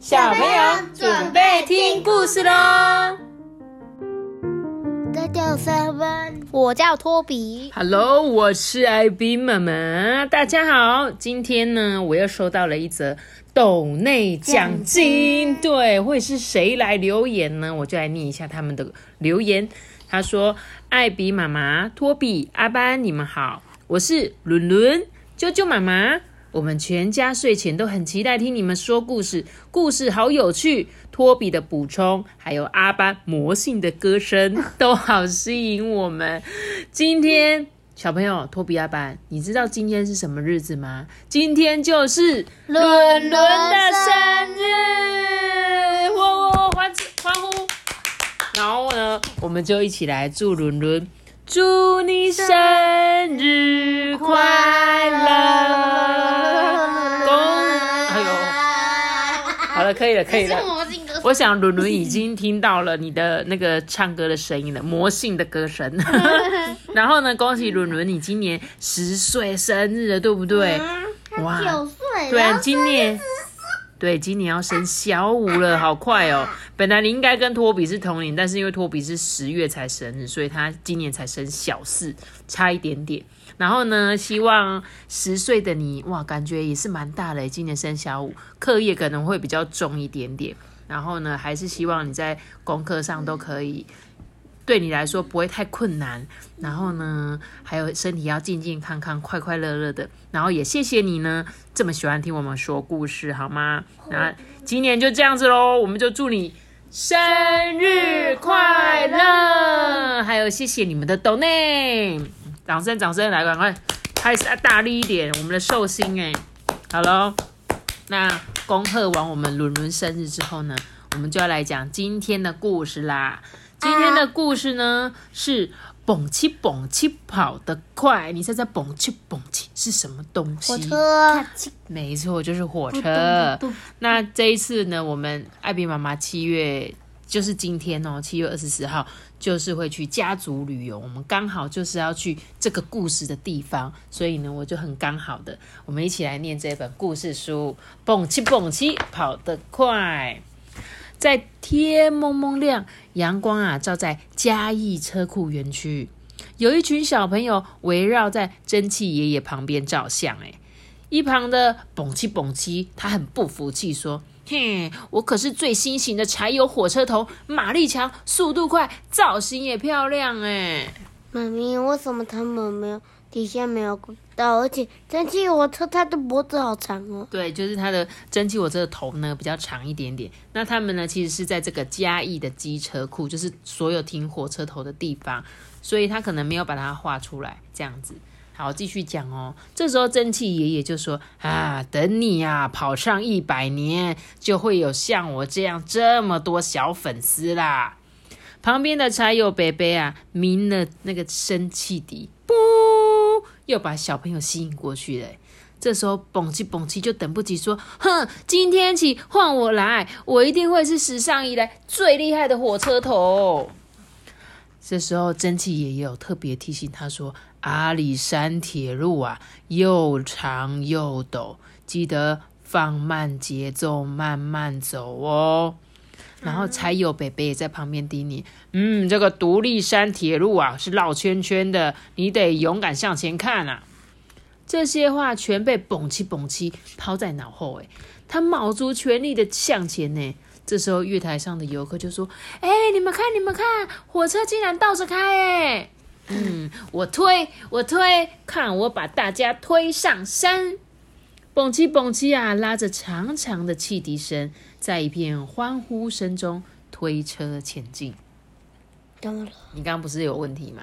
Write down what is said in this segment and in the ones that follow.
小朋友准备听故事喽！大家好，我叫托比。Hello，我是艾比妈妈，大家好。今天呢，我又收到了一则斗内奖金，对，会是谁来留言呢？我就来念一下他们的留言。他说：“艾比妈妈、托比、阿班，你们好，我是伦伦，啾啾妈妈。我们全家睡前都很期待听你们说故事，故事好有趣。托比的补充，还有阿班魔性的歌声，都好吸引我们。今天小朋友托比阿班，你知道今天是什么日子吗？今天就是伦伦的生日，哇，欢欢呼！然后呢，我们就一起来祝伦伦，祝你生日快乐！恭，哎呦，好了，可以了，可以了。我想伦伦已经听到了你的那个唱歌的声音了，魔性的歌声。然后呢，恭喜伦伦，你今年十岁生日了，对不对？哇，九岁，对啊，今年对今年要升小五了，好快哦！本来你应该跟托比是同龄，但是因为托比是十月才生日，所以他今年才升小四，差一点点。然后呢，希望十岁的你，哇，感觉也是蛮大的，今年升小五，课业可能会比较重一点点。然后呢，还是希望你在功课上都可以，对你来说不会太困难。然后呢，还有身体要健健康康、快快乐乐的。然后也谢谢你呢，这么喜欢听我们说故事，好吗？那今年就这样子喽，我们就祝你生日快乐！还有谢谢你们的抖内，掌声掌声来，赶快开始大力一点，我们的寿星哎，好喽。那恭贺完我们伦伦生日之后呢，我们就要来讲今天的故事啦。今天的故事呢、是蹦起蹦起跑得快，你猜猜蹦起蹦起是什么东西？火车，没错，就是火车。那这一次呢，我们艾比妈妈七月就是今天哦，七月二十四号就是会去家族旅游，我们刚好就是要去这个故事的地方，所以呢，我就很刚好的，我们一起来念这本故事书，蹦起蹦起跑得快。在天蒙蒙亮，阳光啊照在嘉义车库园区，有一群小朋友围绕在蒸汽爷爷旁边照相。哎，一旁的蹦七蹦七，他很不服气，说：“嘿，我可是最新型的柴油火车头，马力强，速度快，造型也漂亮。”哎，妈咪，为什么他们没有底下没有轨道，而且蒸汽火车它的脖子好长哦？对，就是它的蒸汽火车的头呢比较长一点点。那他们呢，其实是在这个嘉义的机车库，就是所有停火车头的地方，所以他可能没有把它画出来，这样子。好，继续讲哦。这时候蒸汽爷爷就说：“啊，等你啊跑上一百年，就会有像我这样这么多小粉丝啦。”旁边的柴油伯伯啊，鸣了那个生气笛，又把小朋友吸引过去了。这时候，蹦起蹦起就等不及说：“哼，今天起换我来，我一定会是史上以来最厉害的火车头。”这时候，蒸汽爷爷有特别提醒他说：“阿里山铁路啊，又长又陡，记得放慢节奏，慢慢走哦。”然后才有北北也在旁边叮咛：“嗯，这个独立山铁路啊是绕圈圈的，你得勇敢向前看啊！”这些话全被蹦起蹦起抛在脑后，哎，他卯足全力的向前呢。这时候月台上的游客就说：“哎，你们看，你们看，火车竟然倒着开，哎，嗯，我推，我推，看我把大家推上山。”蹦起蹦起啊，拉着长长的汽笛声，在一片欢呼声中推车前进。怎么了？你刚刚不是有问题吗？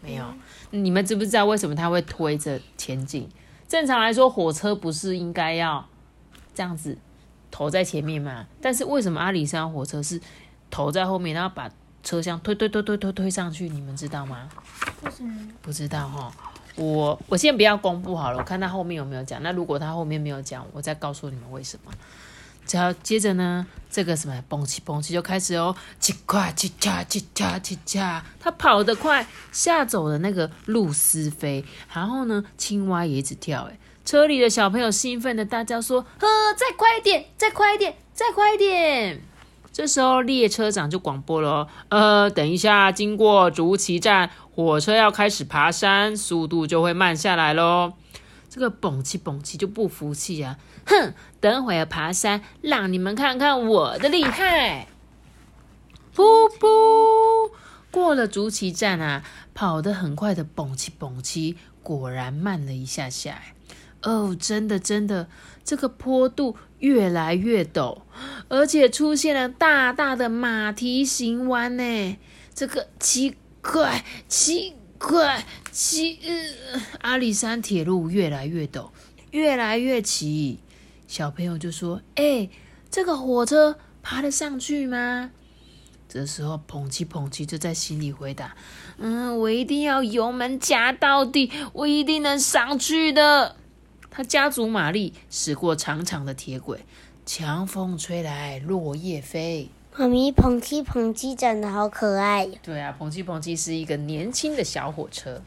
没有。你们知不知道为什么他会推着前进？正常来说，火车不是应该要这样子头在前面吗？但是为什么阿里山火车是头在后面，然后把车厢推推推推推推上去？你们知道吗？为什么？不知道哈。我我先不要公布好了，我看他后面有没有讲。那如果他后面没有讲，我再告诉你们为什么。只要接着呢，这个什么蹦起蹦起就开始哦，叽快叽恰叽恰叽恰，他跑得快，吓走了那个露丝飞，然后呢，青蛙也一直跳，哎，车里的小朋友兴奋的大叫说：“呵，再快一点，再快一点，再快一点！这时候列车长就广播了：“呃，等一下，经过竹崎站，火车要开始爬山，速度就会慢下来喽。”这个蹦起蹦起就不服气啊！哼，等会儿爬山，让你们看看我的厉害！噗噗，过了竹崎站啊，跑得很快的蹦起蹦起果然慢了一下下。哦，真的真的，这个坡度越来越陡，而且出现了大大的马蹄形弯呢。这个奇怪，奇怪，奇……呃，阿里山铁路越来越陡，越来越奇。小朋友就说：“哎，这个火车爬得上去吗？”这时候，捧起捧起就在心里回答：“嗯，我一定要油门加到底，我一定能上去的。”他加足马力，驶过长长的铁轨，强风吹来，落叶飞。妈咪，捧起捧起长得好可爱呀！对啊，捧起捧起是一个年轻的小火车。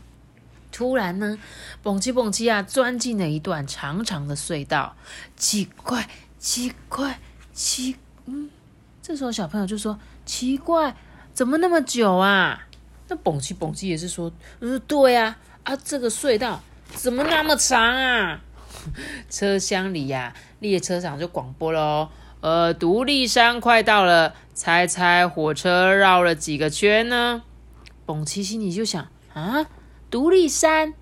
突然呢，蹦起蹦起啊，钻进了一段长长的隧道。奇怪，奇怪，奇……嗯，这时候小朋友就说：“奇怪，怎么那么久啊？”那蹦起蹦起也是说：“嗯，对呀，啊，这个隧道怎么那么长啊？”车厢里呀，列车长就广播喽：“呃，独立山快到了，猜猜火车绕了几个圈呢？”蹦奇心里就想：“啊，独立山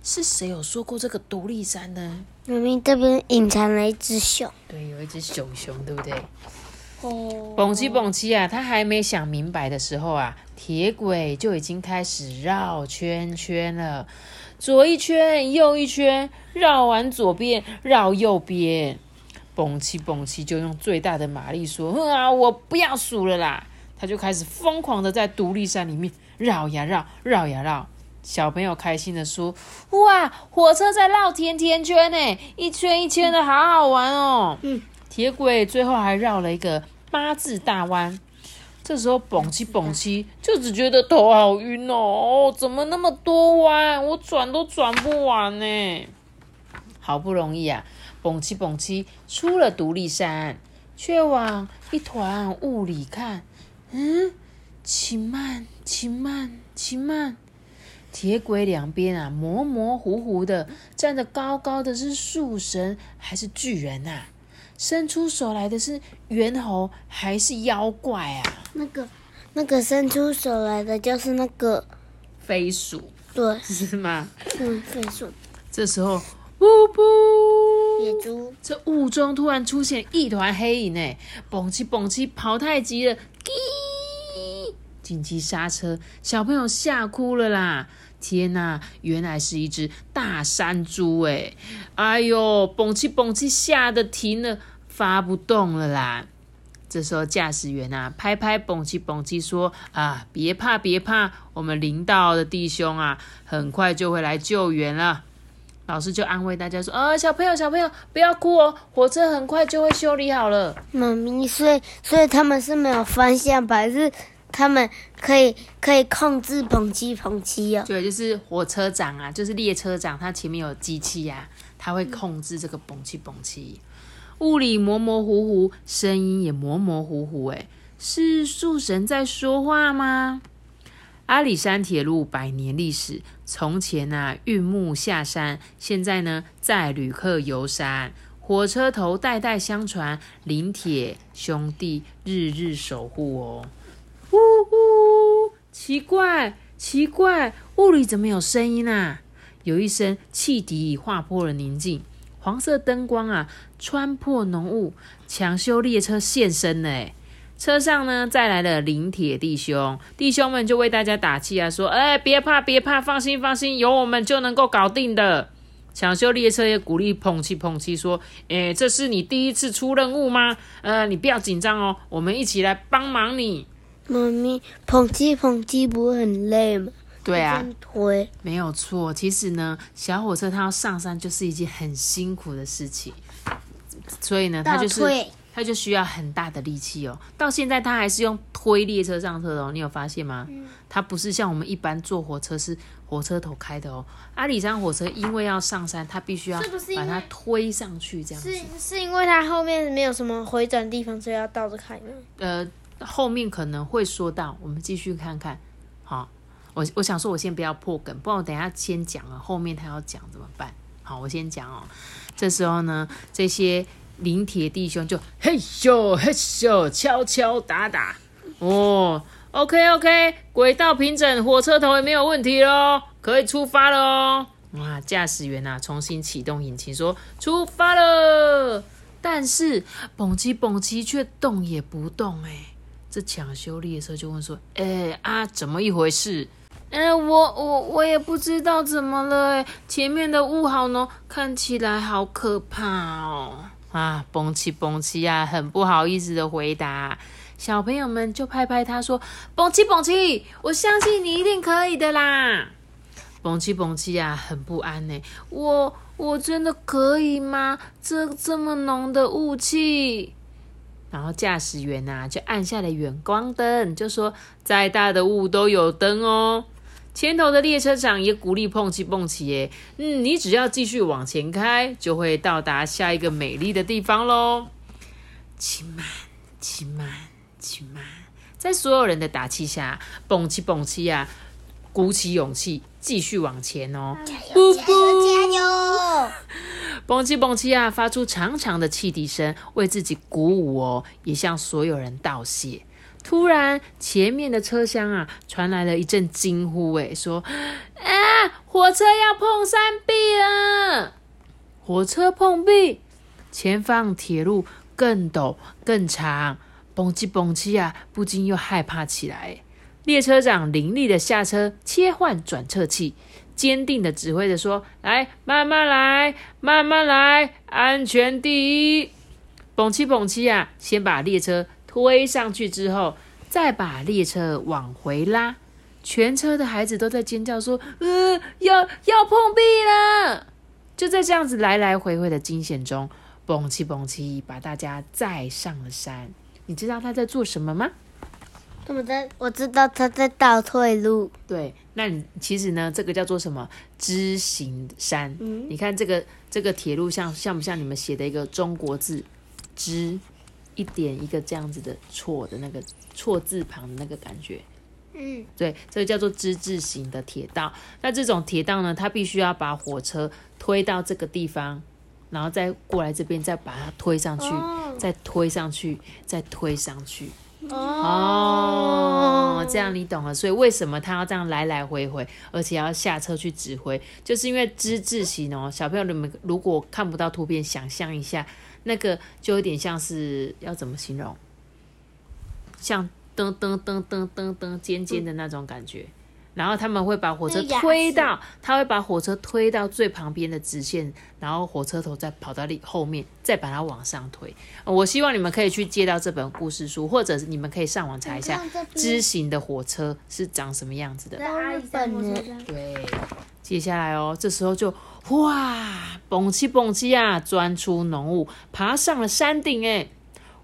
是谁有说过这个独立山呢？”明明这边隐藏了一只熊，对，有一只熊熊，对不对？哦，蹦起蹦起啊，他还没想明白的时候啊，铁轨就已经开始绕圈圈了。左一圈，右一圈，绕完左边，绕右边，蹦起蹦起，就用最大的马力说：“啊，我不要数了啦！”他就开始疯狂的在独立山里面绕呀绕，绕呀绕。小朋友开心的说：“哇，火车在绕甜甜圈呢，一圈一圈的，好好玩哦！”嗯，铁轨最后还绕了一个八字大弯。这时候蹦起蹦起，就只觉得头好晕哦！怎么那么多弯，我转都转不完呢？好不容易啊，蹦起蹦起出了独立山，却往一团雾里看。嗯，请慢，请慢，请慢！铁轨两边啊，模模糊糊的站得高高的，是树神还是巨人啊？伸出手来的是猿猴还是妖怪啊？那个那个伸出手来的就是那个飞鼠，对，是吗？嗯，飞鼠。这时候，噗噗，野猪，这雾中突然出现一团黑影，哎，蹦起蹦起，跑太急了，滴，紧急刹车，小朋友吓哭了啦！天哪，原来是一只大山猪，哎，哎呦，蹦起蹦起，吓得停了，发不动了啦！这时候，驾驶员啊，拍拍蹦起蹦起说：“啊，别怕别怕，我们领导的弟兄啊，很快就会来救援了。”老师就安慰大家说：“啊，小朋友小朋友不要哭哦，火车很快就会修理好了。”妈咪，所以所以他们是没有方向盘，是他们可以可以控制捧起捧起哦。对，就是火车长啊，就是列车长，他前面有机器呀、他会控制这个蹦起蹦起。雾里模模糊糊，声音也模模糊糊。哎，是树神在说话吗？阿里山铁路百年历史，从前啊运木下山，现在呢载旅客游山。火车头代代相传，林铁兄弟日日守护哦。呜呜，奇怪奇怪，雾里怎么有声音啊？有一声汽笛已划破了宁静。黄色灯光啊，穿破浓雾，抢修列车现身了。哎，车上呢，再来了林铁弟兄，弟兄们就为大家打气啊，说：“哎，别怕，别怕，放心，放心，有我们就能够搞定的。”抢修列车也鼓励捧起捧起，说：“哎，这是你第一次出任务吗？呃，你不要紧张哦，我们一起来帮忙你。”妈咪，捧鸡捧鸡不会很累吗？对啊推。没有错，其实呢，小火车它要上山就是一件很辛苦的事情，所以呢，它就是它就需要很大的力气哦。到现在它还是用推列车上车的哦，你有发现吗？它不是像我们一般坐火车是火车头开的哦。阿里山火车因为要上山，它必须要把它推上去，这样子是。是因为它后面没有什么回转地方，所以要倒着开吗？呃，后面可能会说到，我们继续看看。好，我我想说，我先不要破梗，不然我等下先讲了，后面他要讲怎么办？好，我先讲哦。这时候呢，这些临铁弟兄就嘿咻嘿咻，敲敲打打。哦，OK OK，轨道平整，火车头也没有问题喽，可以出发了哦。哇，驾驶员啊，重新启动引擎，说出发了。但是蹦极蹦极却动也不动哎。这抢修列车就问说：“哎、啊，怎么一回事？”哎、我我我也不知道怎么了哎，前面的雾好浓，看起来好可怕哦。啊，蹦起蹦起啊，很不好意思的回答。小朋友们就拍拍他说：“蹦起蹦起，我相信你一定可以的啦。”蹦起蹦起啊，很不安呢。我我真的可以吗？这这么浓的雾气。然后驾驶员呐、就按下了远光灯，就说：“再大的雾都有灯哦。”前头的列车长也鼓励蹦起蹦起耶，嗯，你只要继续往前开，就会到达下一个美丽的地方喽。骑慢，骑慢，骑慢，在所有人的打气下，蹦起蹦起呀、鼓起勇气继续往前哦。加油加油！蹦起蹦起啊，发出长长的汽笛声，为自己鼓舞哦，也向所有人道谢。突然，前面的车厢啊，传来了一阵惊呼，哎，说：“啊，火车要碰山壁了！”火车碰壁，前方铁路更陡更长，蹦起蹦起啊，不禁又害怕起来。列车长凌厉的下车，切换转侧器，坚定的指挥着说：“来，慢慢来，慢慢来，安全第一。”蹦起蹦起啊，先把列车推上去之后，再把列车往回拉。全车的孩子都在尖叫说：“呃，要要碰壁了！”就在这样子来来回回的惊险中，蹦起蹦起，把大家载上了山。你知道他在做什么吗？他们在，我知道他在倒退路。对，那你其实呢，这个叫做什么？知行山。嗯你看这个这个铁路像像不像你们写的一个中国字“知”，一点一个这样子的错的那个错字旁的那个感觉。嗯，对，这个叫做之字形的铁道。那这种铁道呢，它必须要把火车推到这个地方，然后再过来这边，再把它推上去，哦再推上去，再推上去。哦，这样你懂了。所以为什么他要这样来来回回，而且要下车去指挥，就是因为之字型哦。小朋友你们如果看不到图片，想象一下，那个就有点像是要怎么形容？像噔噔噔噔噔噔尖尖的那种感觉。然后他们会把火车推到，他会把火车推到最旁边的直线，然后火车头再跑到里后面，再把它往上推。呃我希望你们可以去借到这本故事书，或者你们可以上网查一下知行的火车是长什么样子的。在阿里山火车站，对，接下来哦，这时候就哇，蹦起蹦起啊，钻出浓雾，爬上了山顶哎！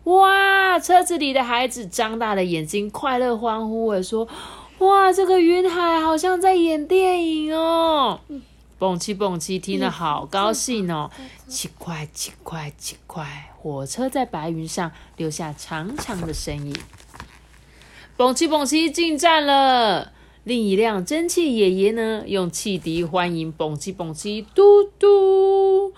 哇，车子里的孩子张大了眼睛，快乐欢呼哎，说：“哇，这个云海好像在演电影哦！”蹦起蹦起，听得好高兴哦！奇怪奇怪奇怪，火车在白云上留下长长的身影。蹦起蹦起进站了。另一辆蒸汽爷爷呢，用汽笛欢迎蹦起蹦起，嘟嘟，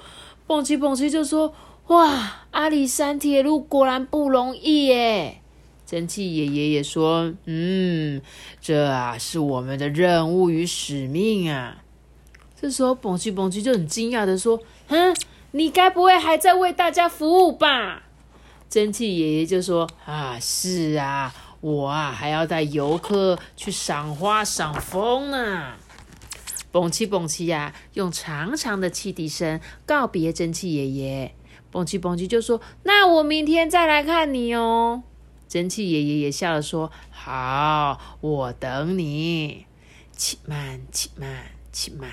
蹦起蹦起就说：“哇，阿里山铁路果然不容易耶！”蒸汽爷爷也说：“嗯，这啊是我们的任务与使命啊。”这时候，蹦起蹦起就很惊讶的说：“哼，你该不会还在为大家服务吧？”蒸汽爷爷就说：“啊，是啊，我啊还要带游客去赏花赏风呢。”蹦起蹦起呀、用长长的汽笛声告别蒸汽爷爷。蹦起蹦起就说：“那我明天再来看你哦。”蒸汽爷爷也笑了说：“好，我等你。”起慢，起慢，起慢。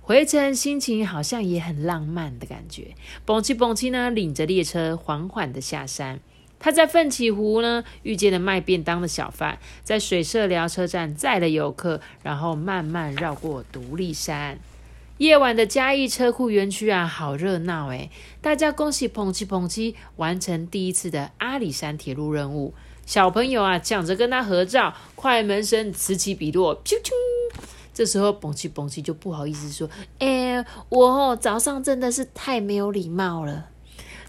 回程心情好像也很浪漫的感觉。蹦起蹦起呢，领着列车缓缓的下山。他在奋起湖呢遇见了卖便当的小贩，在水社寮车站载了游客，然后慢慢绕过独立山。夜晚的嘉义车库园区啊，好热闹诶！大家恭喜捧七捧七完成第一次的阿里山铁路任务。小朋友啊，抢着跟他合照，快门声此起彼落，啾啾。这时候蹦七蹦七就不好意思说：“哎，我早上真的是太没有礼貌了。”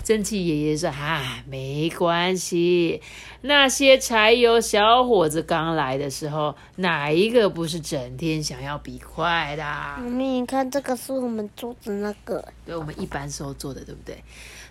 蒸汽爷爷说：“啊，没关系，那些柴油小伙子刚来的时候，哪一个不是整天想要比快的？妈咪，你看这个是我们做的那个，对我们一般时候做的，对不对？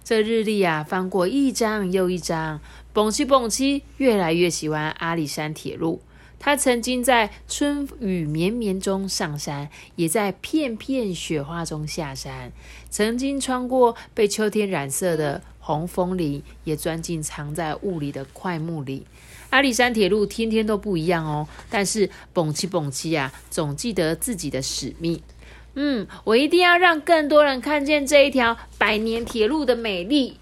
这日历啊，翻过一张又一张，蹦七蹦七越来越喜欢阿里山铁路。他曾经在春雨绵绵中上山，也在片片雪花中下山。曾经穿过被秋天染色的红枫林，也钻进藏在雾里的快木林。阿里山铁路天天都不一样哦，但是蹦七蹦七啊，总记得自己的使命。嗯，我一定要让更多人看见这一条百年铁路的美丽。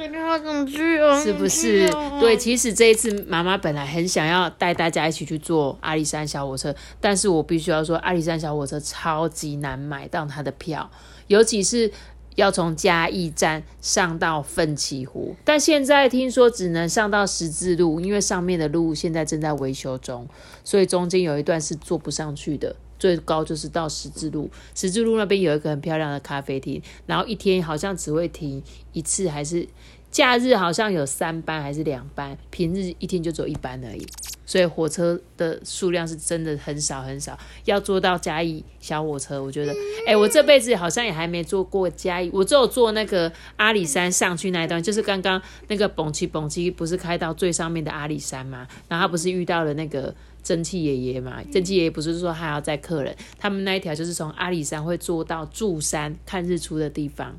感觉好想去哦，是不是？对，其实这一次妈妈本来很想要带大家一起去坐阿里山小火车，但是我必须要说，阿里山小火车超级难买到它的票，尤其是要从嘉义站上到奋起湖，但现在听说只能上到十字路，因为上面的路现在正在维修中，所以中间有一段是坐不上去的。最高就是到十字路，十字路那边有一个很漂亮的咖啡厅，然后一天好像只会停一次，还是假日好像有三班还是两班，平日一天就走一班而已。所以火车的数量是真的很少很少。要坐到嘉义小火车，我觉得，哎，我这辈子好像也还没坐过嘉义，我只有坐那个阿里山上去那一段，就是刚刚那个蹦七蹦七不是开到最上面的阿里山嘛？然后他不是遇到了那个。蒸汽爷爷嘛，蒸汽爷爷不是说还要载客人，他们那一条就是从阿里山会坐到柱山看日出的地方，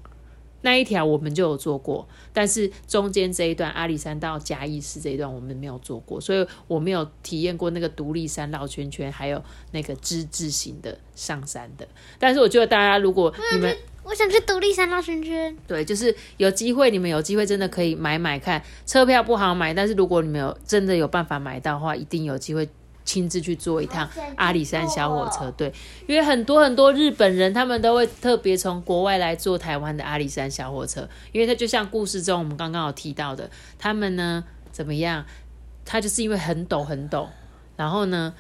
那一条我们就有做过，但是中间这一段阿里山到嘉义市这一段我们没有做过，所以我没有体验过那个独立山绕圈圈，还有那个之字形的上山的。但是我觉得大家如果你们，我想去独立山绕圈圈，对，就是有机会，你们有机会真的可以买买看，车票不好买，但是如果你们有真的有办法买到的话，一定有机会。亲自去坐一趟阿里山小火车，对，因为很多很多日本人，他们都会特别从国外来坐台湾的阿里山小火车，因为它就像故事中我们刚刚有提到的，他们呢怎么样？他就是因为很陡很陡，然后呢。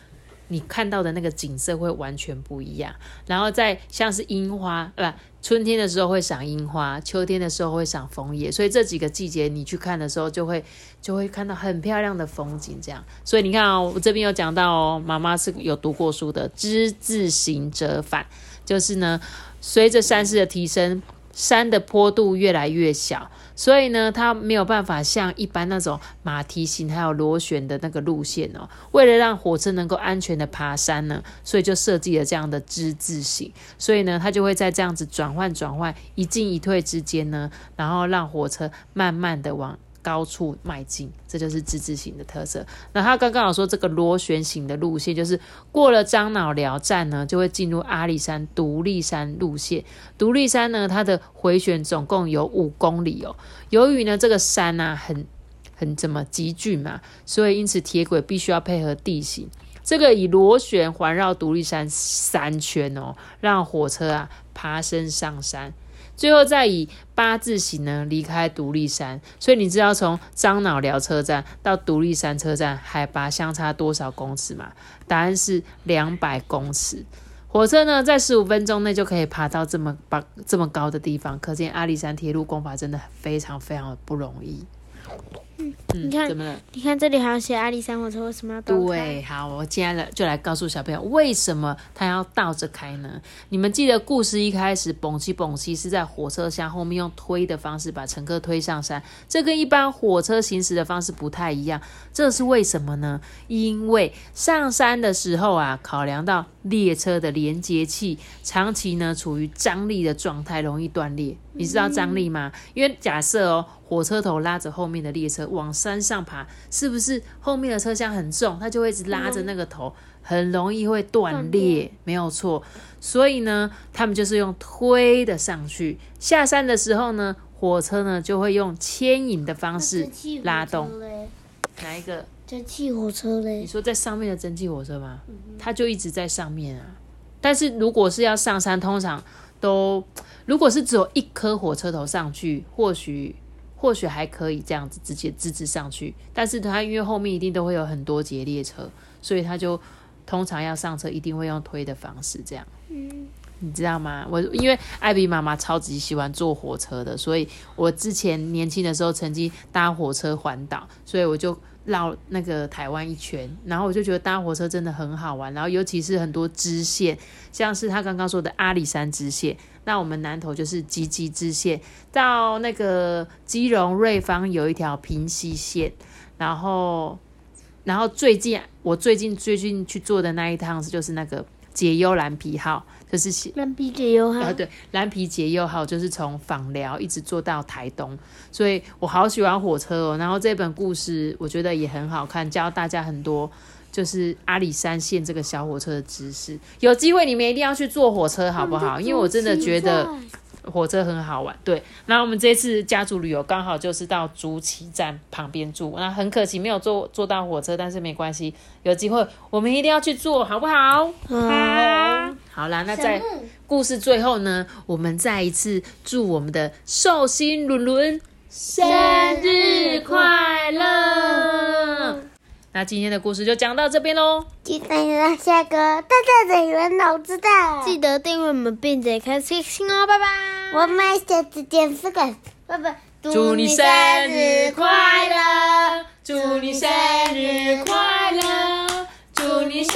你看到的那个景色会完全不一样，然后在像是樱花，不，春天的时候会赏樱花，秋天的时候会赏枫叶，所以这几个季节你去看的时候，就会就会看到很漂亮的风景。这样，所以你看哦，我这边有讲到哦，妈妈是有读过书的，之字形折返，就是呢，随着山势的提升。山的坡度越来越小，所以呢，它没有办法像一般那种马蹄形还有螺旋的那个路线哦。为了让火车能够安全的爬山呢，所以就设计了这样的之字形。所以呢，它就会在这样子转换转换一进一退之间呢，然后让火车慢慢的往。高处迈进，这就是之字形的特色。那他刚刚有说，这个螺旋形的路线，就是过了樟脑寮站呢，就会进入阿里山独立山路线。独立山呢，它的回旋总共有五公里哦。由于呢，这个山啊很很怎么急峻嘛，所以因此铁轨必须要配合地形，这个以螺旋环绕独立山三圈哦，让火车啊爬升上山。最后再以八字形呢离开独立山，所以你知道从樟脑寮车站到独立山车站海拔相差多少公尺吗？答案是两百公尺。火车呢在十五分钟内就可以爬到这么高这么高的地方，可见阿里山铁路工法真的非常非常的不容易。你看，怎么了？你看这里还要写阿里山火车为什么要倒开？对，好，我接下来就来告诉小朋友，为什么它要倒着开呢？你们记得故事一开始，蹦起蹦起是在火车厢后面用推的方式把乘客推上山，这跟一般火车行驶的方式不太一样。这是为什么呢？因为上山的时候啊，考量到列车的连接器长期呢处于张力的状态，容易断裂。你知道张力吗？因为假设哦，火车头拉着后面的列车往山上爬，是不是后面的车厢很重，它就会一直拉着那个头，很容易会断裂，没有错。所以呢，他们就是用推的上去，下山的时候呢，火车呢就会用牵引的方式拉动。嘞，哪一个？蒸汽火车嘞你，说在上面的蒸汽火车吗？它就一直在上面啊。但是如果是要上山，通常都如果是只有一颗火车头上去，或许或许还可以这样子直接直直上去。但是他因为后面一定都会有很多节列车，所以他就通常要上车一定会用推的方式这样。你知道吗？我因为艾比妈妈超级喜欢坐火车的，所以我之前年轻的时候曾经搭火车环岛，所以我就绕那个台湾一圈，然后我就觉得搭火车真的很好玩，然后尤其是很多支线，像是他刚刚说的阿里山支线，那我们南投就是吉吉支线，到那个基隆瑞芳有一条平溪线，然后然后最近我最近最近去坐的那一趟就是那个解忧蓝皮号，就是写蓝皮解忧啊，号，对，蓝皮解忧号，就是从访寮一直坐到台东，所以我好喜欢火车哦。然后这本故事我觉得也很好看，教大家很多就是阿里山线这个小火车的知识。有机会你们一定要去坐火车，好不好？因为我真的觉得火车很好玩。对，那我们这次家族旅游刚好就是到竹崎站旁边住，那很可惜没有坐坐到火车，但是没关系，有机会我们一定要去坐，好不好？好，好啦，那在故事最后呢，我们再一次祝我们的寿星伦伦生日快乐。那今天的故事就讲到这边喽。记得下个大大的圆脑子蛋。记得订阅我们，并且看星星哦，拜拜。我们下次见，四个。祝你生日快乐，祝你生日快乐，祝你生。